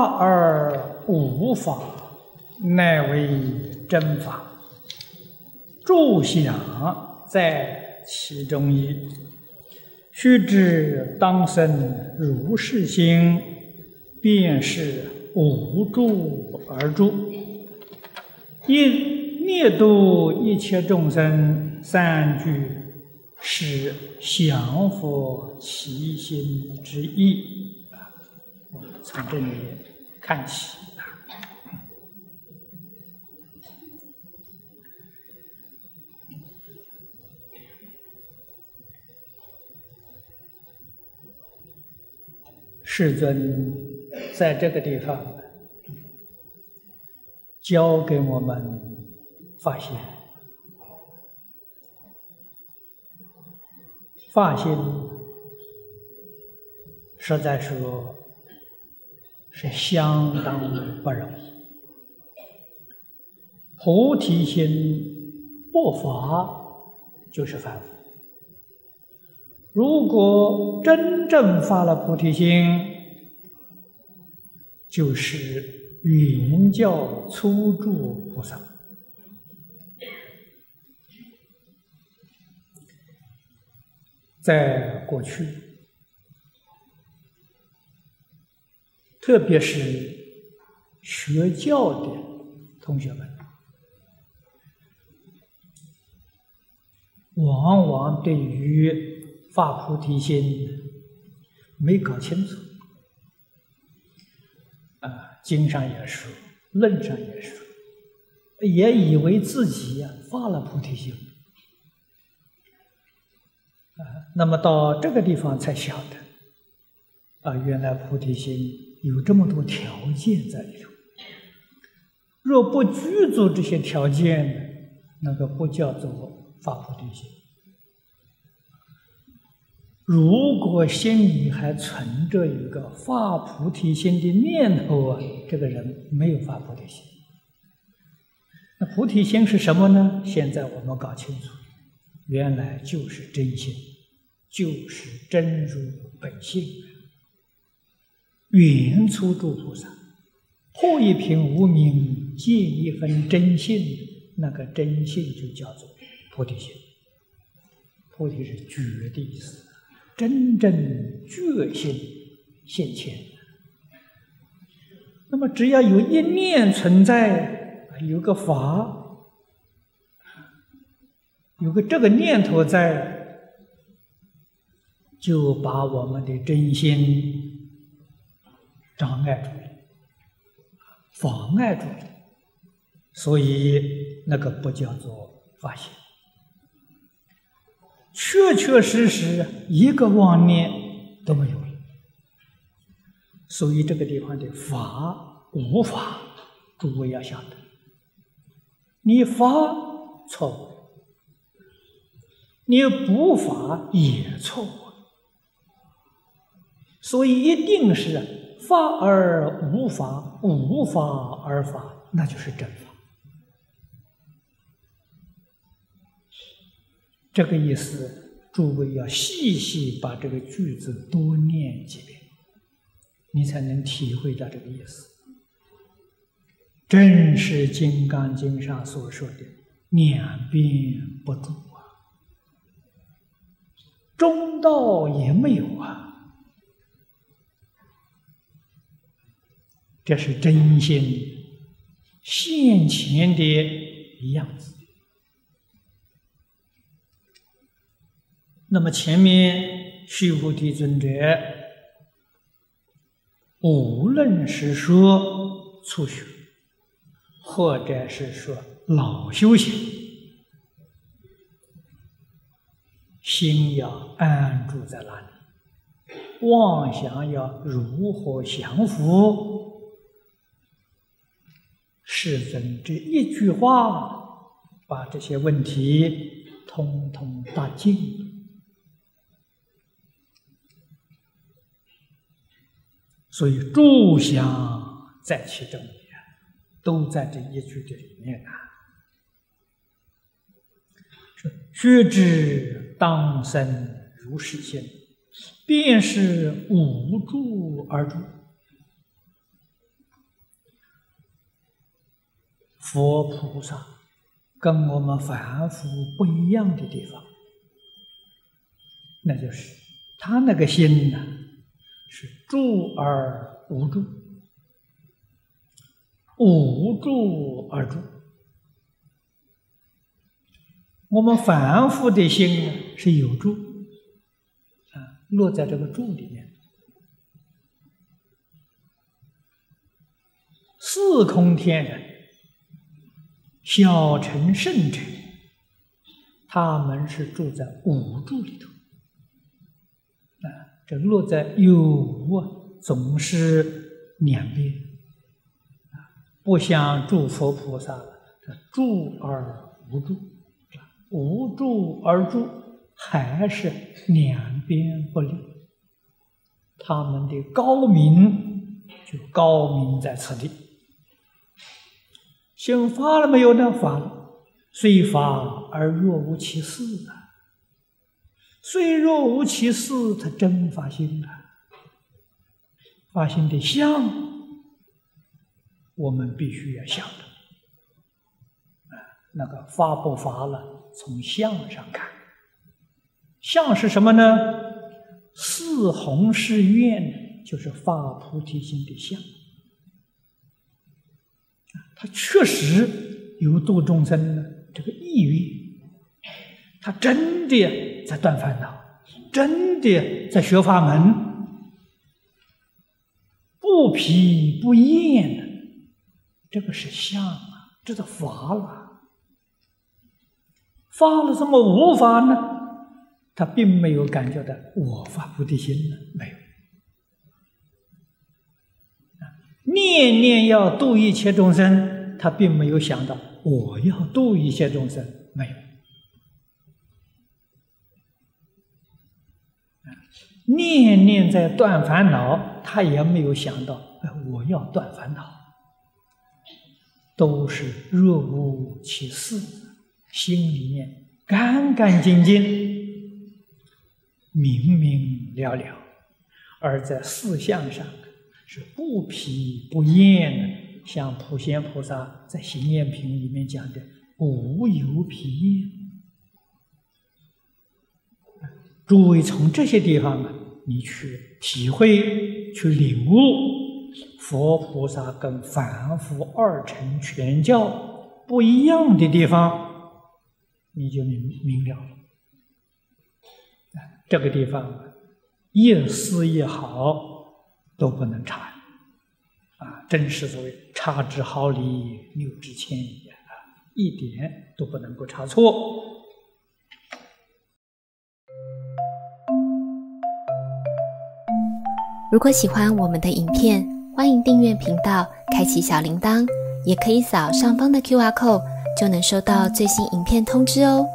法而无法，乃为真法。住想在其中矣。须知当生如是心，便是无住而住。因灭度一切众生，三句是降伏其心之意。从这里看起。世尊在这个地方教给我们发心，发心实在说是相当不容易。菩提心不发就是凡夫。如果真正发了菩提心，就是云教初住菩萨。在过去，特别是学教的同学们，往往对于发菩提心没搞清楚，啊，经上也说，论上也说，也以为自己呀发了菩提心，啊，那么到这个地方才晓得，啊，原来菩提心有这么多条件在里头，若不具足这些条件，那个不叫做发菩提心。如果心里还存着一个发菩提心的念头啊，这个人没有发菩提心。那菩提心是什么呢？现在我们搞清楚，原来就是真心，就是真如本性。原初住菩萨，破一品无名，见一分真性，那个真性就叫做菩提心。菩提是觉的意思。真正觉性现前，那么只要有一念存在，有个法，有个这个念头在，就把我们的真心障碍住了，妨碍住了，所以那个不叫做发现。确确实实一个妄念都没有了，所以这个地方的法无法，诸位要晓得，你法错误，你不法也错误，所以一定是法而无法，无法而法，那就是真法。这个意思，诸位要细细把这个句子多念几遍，你才能体会到这个意思。正是《金刚经》上所说的“两边不住啊，中道也没有啊”，这是真心现前的样子。那么前面须菩提尊者，无论是说初学，或者是说老修行，心要安住在哪里？妄想要如何降伏？世尊这一句话，把这些问题通通答尽。所以，诸相在其中，都在这一句的里面啊。说：“须知当生如是心，便是无住而住。”佛菩萨跟我们凡夫不一样的地方，那就是他那个心呢，是住而无住，无住而住。我们凡夫的心呢是有住，啊，落在这个住里面。四空天人、小乘圣乘，他们是住在五住里头。啊，这落在有无啊总是两边，啊，不像诸佛菩萨，这住而无住。无住而住，还是两边不离。他们的高明就高明在此地。心发了没有呢？发了。虽发而若无其事啊！虽若无其事，他真发心了。发心的相，我们必须要想的。啊，那个发不发了？从相上看，相是什么呢？四弘誓愿就是发菩提心的相。他确实有度众生的这个意愿，他真的在断烦恼，真的在学法门，不疲不厌的，这个是相啊，这是法了。发了什么无法呢？他并没有感觉到我发菩提心呢，没有。念念要度一切众生，他并没有想到我要度一切众生，没有。念念在断烦恼，他也没有想到我要断烦恼，都是若无其事。心里面干干净净、明明了了，而在事相上是不疲不厌的。像普贤菩萨在《行愿品》里面讲的“无有疲厌”。诸位从这些地方啊，你去体会、去领悟佛菩萨跟凡夫二乘全教不一样的地方。你就明明了了，这个地方一丝一毫都不能差，啊，真是所谓差之毫厘，谬之千里啊，一点都不能够差错。如果喜欢我们的影片，欢迎订阅频道，开启小铃铛，也可以扫上方的 Q R code。就能收到最新影片通知哦。